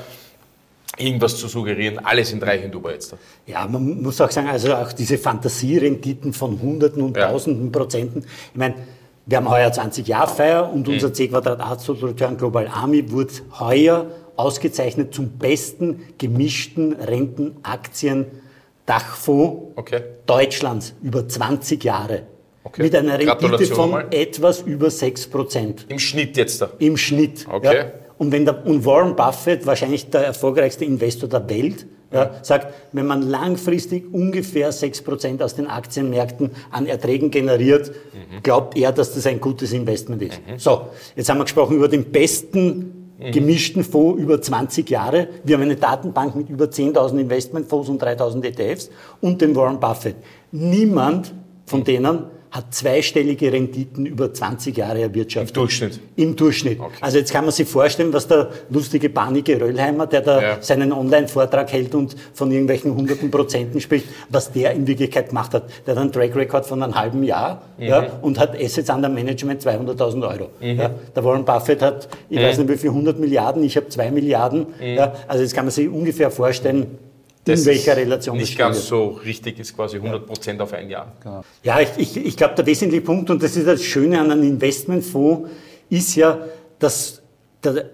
[SPEAKER 2] irgendwas zu suggerieren. Alle sind reich in Dubai jetzt.
[SPEAKER 4] Ja, man muss auch sagen, also auch diese Fantasierenditen von Hunderten und ja. Tausenden Prozenten. Ich meine, wir haben heuer 20 Jahre Feier und unser mhm. C Quadrat Absolute Return Global Army wurde heuer ausgezeichnet zum besten gemischten Rentenaktien Dachfonds okay. Deutschlands über 20 Jahre. Okay. Mit einer Rendite von mal. etwas über 6%.
[SPEAKER 2] Im Schnitt jetzt da?
[SPEAKER 4] Im Schnitt.
[SPEAKER 2] Okay. Ja.
[SPEAKER 4] Und wenn der, und Warren Buffett, wahrscheinlich der erfolgreichste Investor der Welt, ja, sagt, wenn man langfristig ungefähr 6% aus den Aktienmärkten an Erträgen generiert, mhm. glaubt er, dass das ein gutes Investment ist. Mhm. So, jetzt haben wir gesprochen über den besten. Gemischten Fonds über 20 Jahre. Wir haben eine Datenbank mit über 10.000 Investmentfonds und 3.000 ETFs und den Warren Buffett. Niemand von mhm. denen hat zweistellige Renditen über 20 Jahre erwirtschaftet.
[SPEAKER 2] Im Durchschnitt?
[SPEAKER 4] Im Durchschnitt. Okay. Also jetzt kann man sich vorstellen, was der lustige Banige Röllheimer, der da ja. seinen Online-Vortrag hält und von irgendwelchen hunderten Prozenten spricht, was der in Wirklichkeit gemacht hat. Der hat einen Track Record von einem halben Jahr mhm. ja, und hat Assets under Management 200.000 Euro. Mhm. Ja. Der Warren Buffett hat, ich mhm. weiß nicht wie viel, 100 Milliarden, ich habe 2 Milliarden. Mhm. Ja, also jetzt kann man sich ungefähr vorstellen,
[SPEAKER 2] das in welcher Relation nicht ganz so richtig ist, quasi 100 Prozent auf ein Jahr.
[SPEAKER 4] Genau. Ja, ich, ich, ich glaube, der wesentliche Punkt, und das ist das Schöne an einem Investmentfonds, ist ja, dass der,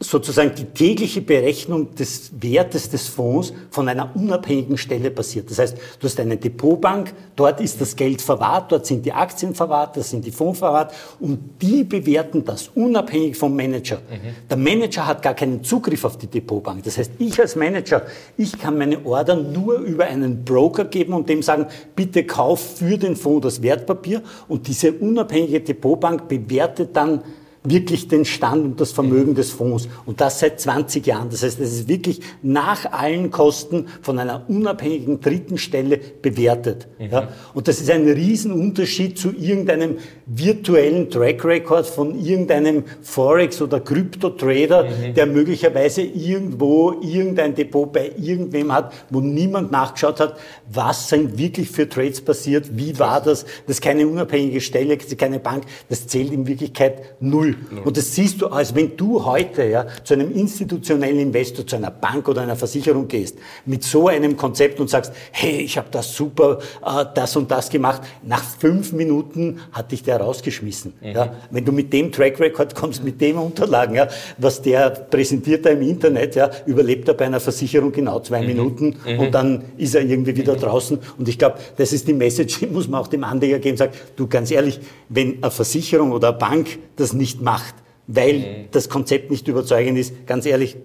[SPEAKER 4] sozusagen die tägliche Berechnung des Wertes des Fonds von einer unabhängigen Stelle passiert. Das heißt, du hast eine Depotbank, dort ist das Geld verwahrt, dort sind die Aktien verwahrt, da sind die Fonds verwahrt und die bewerten das unabhängig vom Manager. Mhm. Der Manager hat gar keinen Zugriff auf die Depotbank. Das heißt, ich als Manager, ich kann meine Order nur über einen Broker geben und dem sagen, bitte kauf für den Fonds das Wertpapier und diese unabhängige Depotbank bewertet dann wirklich den Stand und das Vermögen des Fonds. Und das seit 20 Jahren. Das heißt, es ist wirklich nach allen Kosten von einer unabhängigen dritten Stelle bewertet. Mhm. Ja? Und das ist ein Riesenunterschied zu irgendeinem virtuellen Track Record von irgendeinem Forex- oder Krypto-Trader, mhm. der möglicherweise irgendwo irgendein Depot bei irgendwem hat, wo niemand nachgeschaut hat, was sind wirklich für Trades passiert, wie war das. Das ist keine unabhängige Stelle, keine Bank. Das zählt in Wirklichkeit null. Und das siehst du, als wenn du heute ja, zu einem institutionellen Investor, zu einer Bank oder einer Versicherung gehst, mit so einem Konzept und sagst, hey, ich habe das super, äh, das und das gemacht. Nach fünf Minuten hat dich der rausgeschmissen. Mhm. Ja. Wenn du mit dem Track Record kommst, mit dem Unterlagen, ja, was der präsentiert da im Internet, ja, überlebt er bei einer Versicherung genau zwei mhm. Minuten mhm. und dann ist er irgendwie wieder mhm. draußen. Und ich glaube, das ist die Message, die muss man auch dem Anleger geben, sagt, du ganz ehrlich, wenn eine Versicherung oder eine Bank das nicht macht, weil mhm. das Konzept nicht überzeugend ist, ganz ehrlich,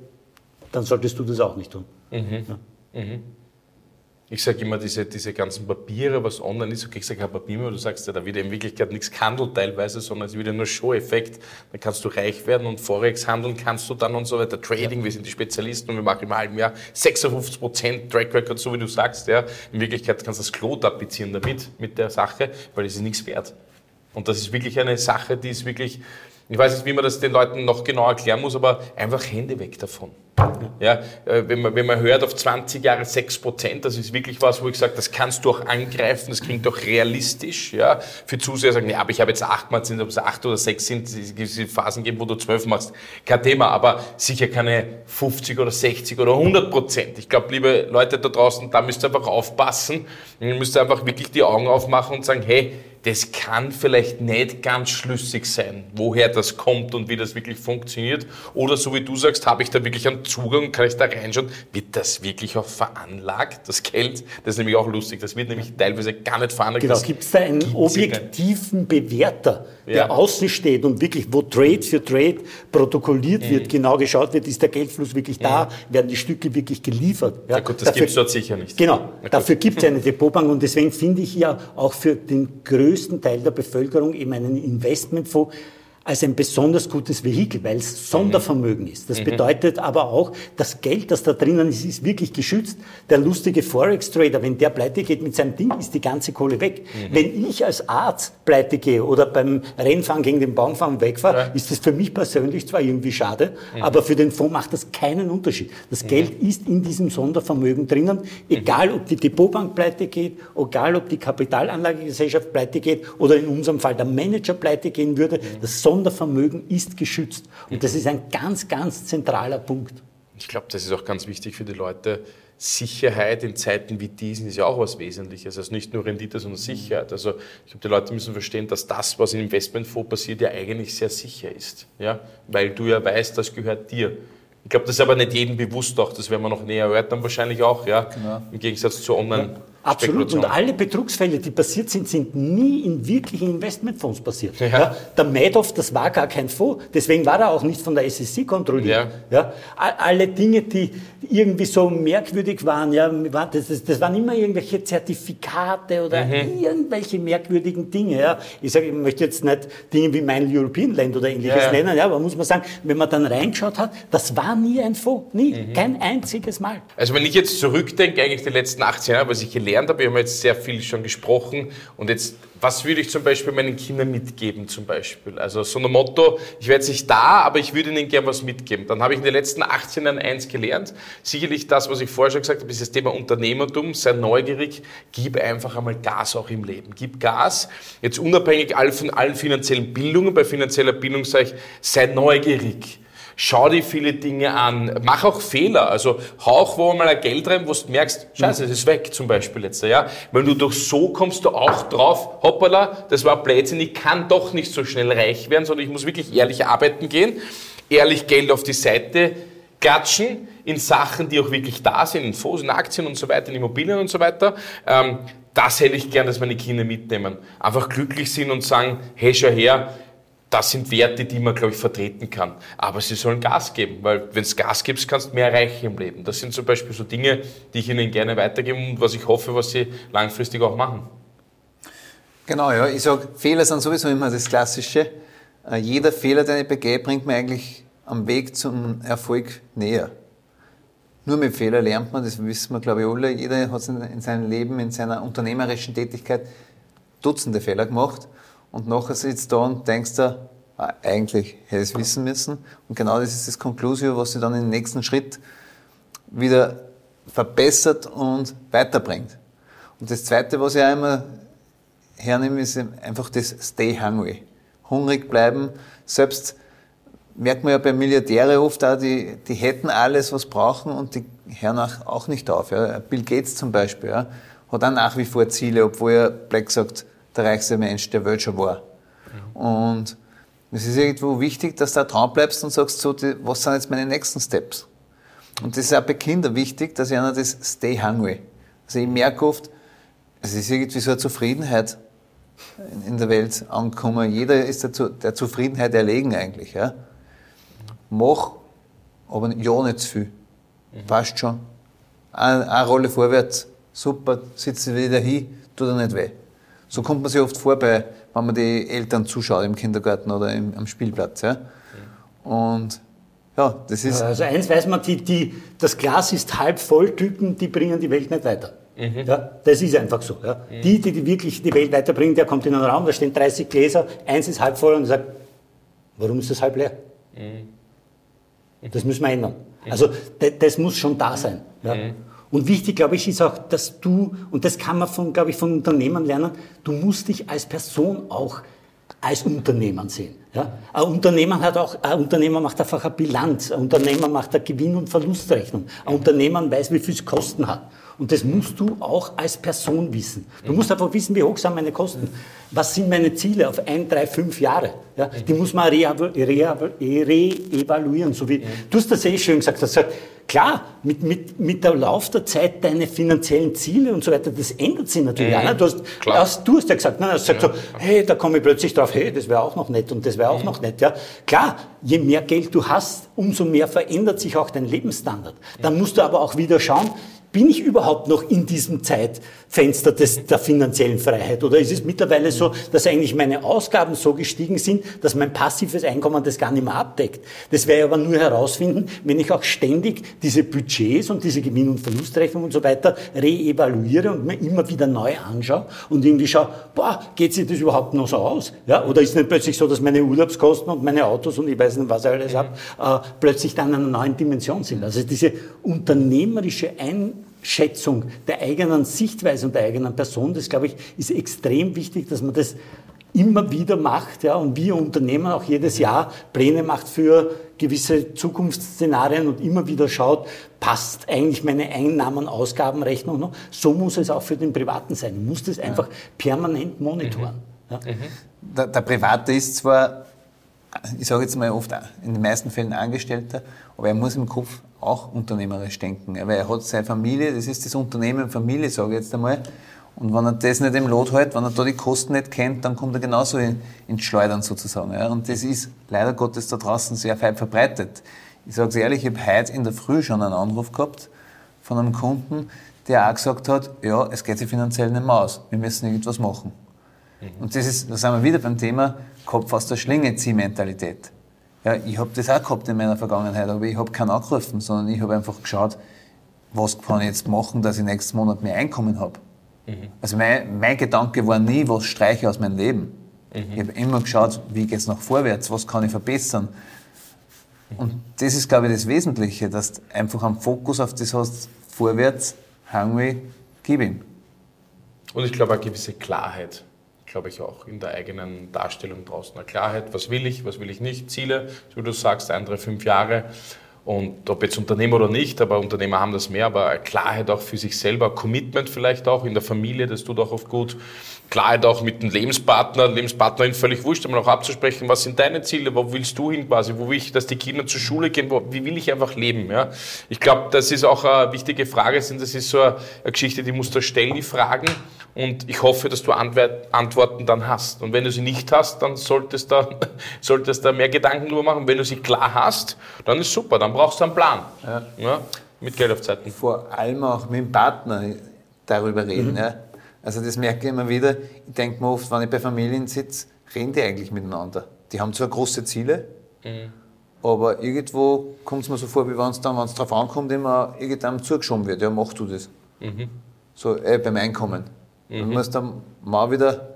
[SPEAKER 4] dann solltest du das auch nicht tun. Mhm. Ja.
[SPEAKER 2] Ich sage immer, diese, diese ganzen Papiere, was online ist, okay, ich sage kein Papier mehr, du sagst ja, da wird in Wirklichkeit nichts gehandelt teilweise, sondern es wird ja nur Show-Effekt. Dann kannst du reich werden und Forex handeln kannst du dann und so weiter. Trading, ja. wir sind die Spezialisten und wir machen im halben Jahr 56% Track Record, so wie du sagst. Ja. In Wirklichkeit kannst du das Klo tapezieren damit, mit der Sache, weil es ist nichts wert. Und das ist wirklich eine Sache, die ist wirklich, ich weiß nicht, wie man das den Leuten noch genau erklären muss, aber einfach Hände weg davon. Ja, äh, wenn, man, wenn man hört auf 20 Jahre 6 Prozent, das ist wirklich was, wo ich sage, das kannst du auch angreifen, das klingt auch realistisch. Ja. Für Zuseher sagen, ja, aber ich habe jetzt 8 Mal, sind, ob es 8 oder 6 sind, es gibt Phasen geben, wo du 12 machst, kein Thema, aber sicher keine 50 oder 60 oder 100 Prozent. Ich glaube, liebe Leute da draußen, da müsst ihr einfach aufpassen, ihr müsst einfach wirklich die Augen aufmachen und sagen, hey, das kann vielleicht nicht ganz schlüssig sein, woher das kommt und wie das wirklich funktioniert. Oder so wie du sagst, habe ich da wirklich einen Zugang, kann ich da reinschauen, wird das wirklich auch veranlagt, das Geld? Das ist nämlich auch lustig, das wird nämlich teilweise gar nicht veranlagt.
[SPEAKER 4] Genau, gibt es da einen objektiven Bewerter, der ja. außen steht und wirklich, wo Trade für Trade protokolliert mhm. wird, genau geschaut wird, ist der Geldfluss wirklich da, mhm. werden die Stücke wirklich geliefert.
[SPEAKER 2] Ja, ja gut, das gibt es dort sicher nicht.
[SPEAKER 4] Genau, dafür gibt es eine Depotbank und deswegen finde ich ja auch für den größten Teil der Bevölkerung eben einen Investmentfonds als ein besonders gutes Vehikel, weil es Sondervermögen ist. Das mhm. bedeutet aber auch, das Geld, das da drinnen ist, ist wirklich geschützt. Der lustige Forex-Trader, wenn der pleite geht mit seinem Ding, ist die ganze Kohle weg. Mhm. Wenn ich als Arzt pleite gehe oder beim Rennfahren gegen den Baumfahren wegfahre, ja. ist das für mich persönlich zwar irgendwie schade, mhm. aber für den Fonds macht das keinen Unterschied. Das mhm. Geld ist in diesem Sondervermögen drinnen, egal ob die Depotbank pleite geht, egal ob die Kapitalanlagegesellschaft pleite geht oder in unserem Fall der Manager pleite gehen würde. Mhm. Das Sondervermögen ist geschützt. Und das ist ein ganz, ganz zentraler Punkt.
[SPEAKER 2] Ich glaube, das ist auch ganz wichtig für die Leute. Sicherheit in Zeiten wie diesen ist ja auch was Wesentliches. Also nicht nur Rendite, sondern Sicherheit. Also ich glaube, die Leute müssen verstehen, dass das, was im Investmentfonds passiert, ja eigentlich sehr sicher ist. Ja? Weil du ja weißt, das gehört dir. Ich glaube, das ist aber nicht jedem bewusst auch. Das werden wir noch näher erörtern wahrscheinlich auch. Ja? Genau. Im Gegensatz zu online. Ja.
[SPEAKER 4] Absolut. Und alle Betrugsfälle, die passiert sind, sind nie in wirklichen Investmentfonds passiert. Ja. Ja, der Madoff, das war gar kein Fonds. Deswegen war er auch nicht von der SEC kontrolliert. Ja. ja. alle Dinge, die irgendwie so merkwürdig waren, ja, das, das, das waren immer irgendwelche Zertifikate oder mhm. irgendwelche merkwürdigen Dinge. Ja. Ich sage, ich möchte jetzt nicht Dinge wie mein European Land oder ähnliches nennen, ja, aber muss man sagen, wenn man dann reingeschaut hat, das war nie ein Fonds. Nie. Mhm. Kein einziges Mal.
[SPEAKER 2] Also wenn ich jetzt zurückdenke, eigentlich die letzten 18 Jahre, was ich gelernt gelernt habe. Wir haben jetzt sehr viel schon gesprochen. Und jetzt, was würde ich zum Beispiel meinen Kindern mitgeben zum Beispiel? Also so ein Motto, ich werde nicht da, aber ich würde ihnen gerne was mitgeben. Dann habe ich in den letzten 18 Jahren eins gelernt. Sicherlich das, was ich vorher schon gesagt habe, ist das Thema Unternehmertum. Sei neugierig, gib einfach einmal Gas auch im Leben. Gib Gas. Jetzt unabhängig von allen finanziellen Bildungen, bei finanzieller Bildung sage ich, sei neugierig schau dir viele Dinge an, mach auch Fehler, also hau auch wo mal ein Geld rein, wo du merkst, scheiße, es ist weg zum Beispiel jetzt, ja. Wenn du durch so kommst du auch drauf, hoppala, das war Blödsinn, ich kann doch nicht so schnell reich werden, sondern ich muss wirklich ehrlich arbeiten gehen, ehrlich Geld auf die Seite klatschen in Sachen, die auch wirklich da sind, in Fonds, in Aktien und so weiter, in Immobilien und so weiter. Ähm, das hätte ich gern, dass meine Kinder mitnehmen. Einfach glücklich sind und sagen, hey, schau her, das sind Werte, die man, glaube ich, vertreten kann. Aber sie sollen Gas geben, weil wenn es Gas gibt, kannst du mehr erreichen im Leben. Das sind zum Beispiel so Dinge, die ich Ihnen gerne weitergebe und was ich hoffe, was Sie langfristig auch machen.
[SPEAKER 3] Genau, ja. Ich sage, Fehler sind sowieso immer das Klassische. Äh, jeder Fehler, den ich begehe, bringt mir eigentlich am Weg zum Erfolg näher. Nur mit Fehler lernt man, das wissen wir, glaube ich, alle. Jeder hat in seinem Leben, in seiner unternehmerischen Tätigkeit Dutzende Fehler gemacht. Und nachher sitzt da und denkst dir, ah, eigentlich hätte ich es wissen müssen. Und genau das ist das Conclusio, was sie dann im nächsten Schritt wieder verbessert und weiterbringt. Und das Zweite, was ich auch immer hernehme, ist einfach das Stay hungry. Hungrig bleiben. Selbst merkt man ja bei Milliardären oft auch, die, die hätten alles, was brauchen und die hören auch, auch nicht auf. Ja. Bill Gates zum Beispiel ja, hat auch nach wie vor Ziele, obwohl er Black sagt, der reichste Mensch der Welt schon war. Mhm. Und es ist irgendwo wichtig, dass du da dran bleibst und sagst, so, was sind jetzt meine nächsten Steps? Und das ist auch bei Kindern wichtig, dass ich einer das Stay hungry. Also ich merke oft, es ist irgendwie so eine Zufriedenheit in, der Welt angekommen. Jeder ist der, der Zufriedenheit erlegen eigentlich. Ja? Mach, aber ja nicht zu viel. Mhm. Passt schon. Eine, eine Rolle vorwärts, super, sitze wieder hin, tut er nicht weh. So kommt man sich oft vor, bei, wenn man die Eltern zuschaut im Kindergarten oder im, am Spielplatz. Ja? Und ja, das ist.
[SPEAKER 4] Also eins weiß man, die, die, das Glas ist halb voll Typen, die bringen die Welt nicht weiter. Mhm. Ja, das ist einfach so. Ja. Mhm. Die, die, die wirklich die Welt weiterbringen, der kommt in einen Raum, da stehen 30 Gläser, eins ist halb voll und sagt, warum ist das halb leer? Mhm. Das müssen wir ändern. Mhm. Also das, das muss schon da sein. Ja. Und wichtig, glaube ich, ist auch, dass du, und das kann man von, glaube ich, von Unternehmern lernen, du musst dich als Person auch als Unternehmer sehen. Ja? Ein Unternehmer hat auch, ein Unternehmer macht einfach eine Bilanz. Ein Unternehmer macht eine Gewinn- und Verlustrechnung. Ein Unternehmer weiß, wie viel es kosten hat. Und das musst du auch als Person wissen. Du musst einfach wissen, wie hoch sind meine Kosten. Was sind meine Ziele auf ein, drei, fünf Jahre? Ja, die muss man re-evaluieren. Re so wie, du hast das eh schön gesagt. Das sagt, klar, mit, mit, mit der Lauf der Zeit deine finanziellen Ziele und so weiter, das ändert sich natürlich mhm. auch. Ne? Du, hast, hast, du hast ja gesagt, ne? du hast gesagt ja. so, hey, da komme ich plötzlich drauf, hey, das wäre auch noch nett und das wäre auch mhm. noch nett. Ja, klar, je mehr Geld du hast, umso mehr verändert sich auch dein Lebensstandard. Dann musst du aber auch wieder schauen, bin ich überhaupt noch in diesem Zeitfenster des, der finanziellen Freiheit? Oder ist es mittlerweile so, dass eigentlich meine Ausgaben so gestiegen sind, dass mein passives Einkommen das gar nicht mehr abdeckt? Das werde ich aber nur herausfinden, wenn ich auch ständig diese Budgets und diese Gewinn- und Verlustrechnungen und so weiter reevaluiere und mir immer wieder neu anschaue und irgendwie schaue, boah, geht sich das überhaupt noch so aus? Ja? Oder ist es nicht plötzlich so, dass meine Urlaubskosten und meine Autos und ich weiß nicht, was ich alles habe, äh, plötzlich dann in einer neuen Dimension sind? Also diese unternehmerische Ein Schätzung der eigenen Sichtweise und der eigenen Person, das glaube ich, ist extrem wichtig, dass man das immer wieder macht, ja, und wir Unternehmen auch jedes Jahr Pläne macht für gewisse Zukunftsszenarien und immer wieder schaut, passt eigentlich meine Einnahmen-Ausgabenrechnung noch? So muss es auch für den Privaten sein. Ich muss das einfach permanent monitoren. Mhm. Ja.
[SPEAKER 3] Mhm. Der, der Private ist zwar, ich sage jetzt mal oft, in den meisten Fällen Angestellter, aber er muss im Kopf auch unternehmerisch denken. Weil er hat seine Familie, das ist das Unternehmen Familie, sage ich jetzt einmal. Und wenn er das nicht im Lot hält, wenn er da die Kosten nicht kennt, dann kommt er genauso in, ins Schleudern sozusagen. Ja. Und das ist leider Gottes da draußen sehr weit verbreitet. Ich sage es ehrlich, ich habe heute in der Früh schon einen Anruf gehabt von einem Kunden, der auch gesagt hat, ja, es geht sich finanziell nicht mehr aus, wir müssen irgendwas machen. Mhm. Und das ist, da sind wir wieder beim Thema Kopf aus der Schlinge zieh Mentalität. Ja, ich habe das auch gehabt in meiner Vergangenheit, aber ich habe keinen angerufen, sondern ich habe einfach geschaut, was kann ich jetzt machen, dass ich nächsten Monat mehr Einkommen habe. Mhm. Also mein, mein, Gedanke war nie, was streiche ich aus meinem Leben. Mhm. Ich habe immer geschaut, wie geht es nach vorwärts, was kann ich verbessern. Mhm. Und das ist, glaube ich, das Wesentliche, dass du einfach einen Fokus auf das hast, vorwärts, hungry, gib ihm.
[SPEAKER 2] Und ich glaube, eine gewisse Klarheit glaube ich, auch in der eigenen Darstellung draußen. Eine Klarheit, was will ich, was will ich nicht, Ziele, so wie du sagst, ein, drei, fünf Jahre. Und ob jetzt Unternehmer oder nicht, aber Unternehmer haben das mehr, aber Klarheit auch für sich selber, Commitment vielleicht auch in der Familie, das tut auch oft gut. Klarheit auch mit dem Lebenspartner, Lebenspartnerin völlig wurscht, aber auch abzusprechen, was sind deine Ziele, wo willst du hin quasi, wo will ich, dass die Kinder zur Schule gehen, wo, wie will ich einfach leben, ja. Ich glaube, das ist auch eine wichtige Frage, das ist so eine Geschichte, die musst du stellen, die Fragen, und ich hoffe, dass du Antworten dann hast. Und wenn du sie nicht hast, dann solltest du, solltest du mehr Gedanken darüber machen. Wenn du sie klar hast, dann ist super, dann brauchst du einen Plan. Ja. Ja, mit Geld auf Zeiten.
[SPEAKER 3] Vor allem auch mit dem Partner darüber reden. Mhm. Ja. Also das merke ich immer wieder. Ich denke mir oft, wenn ich bei Familien sitze, reden die eigentlich miteinander. Die haben zwar große Ziele, mhm. aber irgendwo kommt es mir so vor, wie wenn es dann, wenn es darauf ankommt, immer irgendeinem zugeschoben wird. Ja, mach du das. Mhm. So äh, beim Einkommen. Mhm. Dann muss der Mann wieder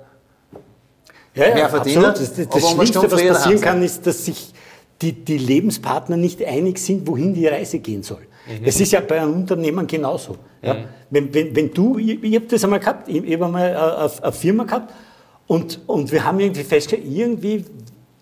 [SPEAKER 4] ja, ja, mehr verdienen. Absolut. Das, das, das Schlimmste, was passieren kann, ist, dass sich die, die Lebenspartner nicht einig sind, wohin die Reise gehen soll. Mhm. Das ist ja bei einem Unternehmen genauso. Ja? Mhm. Wenn, wenn, wenn du, ich, ich habe das einmal gehabt, ich, ich habe einmal eine, eine Firma gehabt und, und wir haben irgendwie festgestellt, irgendwie,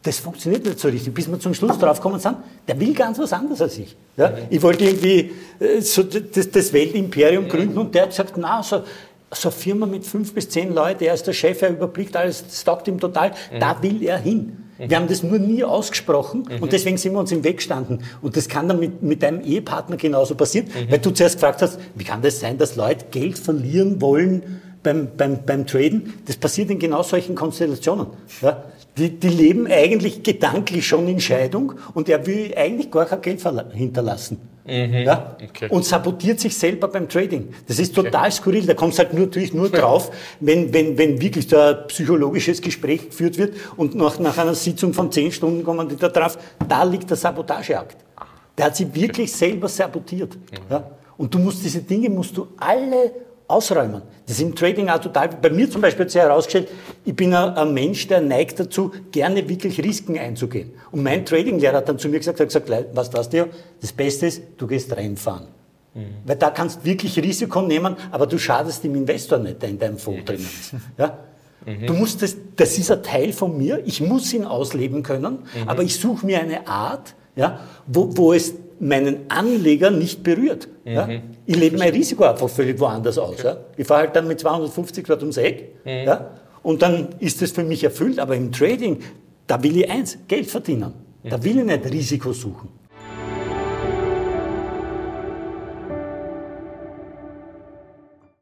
[SPEAKER 4] das funktioniert nicht so richtig, bis wir zum Schluss draufgekommen sind, der will ganz was anderes als ich. Ja? Mhm. Ich wollte irgendwie äh, so das, das Weltimperium gründen mhm. und der hat gesagt, na, so, so eine Firma mit fünf bis zehn Leuten, er ist der Chef, er überblickt alles, das taugt ihm total, mhm. da will er hin. Mhm. Wir haben das nur nie ausgesprochen mhm. und deswegen sind wir uns im Weg gestanden. Und das kann dann mit, mit deinem Ehepartner genauso passieren, mhm. weil du zuerst gefragt hast, wie kann das sein, dass Leute Geld verlieren wollen beim, beim, beim Traden? Das passiert in genau solchen Konstellationen. Ja? Die, die leben eigentlich gedanklich schon in Scheidung und er will eigentlich gar kein Geld hinterlassen. Mhm. Ja? Okay. Und sabotiert sich selber beim Trading. Das ist total okay. skurril. Da kommt es halt nur, natürlich nur drauf, wenn, wenn, wenn wirklich da ein psychologisches Gespräch geführt wird und nach, nach einer Sitzung von zehn Stunden kommen die da drauf, da liegt der Sabotageakt. Der hat sich wirklich okay. selber sabotiert. Mhm. Ja? Und du musst diese Dinge musst du alle ausräumen. Das ist im Trading auch total, bei mir zum Beispiel hat sich herausgestellt, ich bin ein, ein, Mensch, der neigt dazu, gerne wirklich Risiken einzugehen. Und mein Trading-Lehrer hat dann zu mir gesagt, hat gesagt, was das dir? Das Beste ist, du gehst reinfahren. Mhm. Weil da kannst du wirklich Risiko nehmen, aber du schadest dem Investor nicht, der in deinem Fonds drinnen ist. Ja? Mhm. Du musst das, das ist ein Teil von mir, ich muss ihn ausleben können, mhm. aber ich suche mir eine Art, ja, wo, wo es meinen Anleger nicht berührt. Ja? Mhm. Ich lebe mein Risiko einfach völlig woanders aus. Ja? Ich fahre halt dann mit 250 Grad ums Eck ja? und dann ist das für mich erfüllt. Aber im Trading, da will ich eins, Geld verdienen. Da will ich nicht Risiko suchen.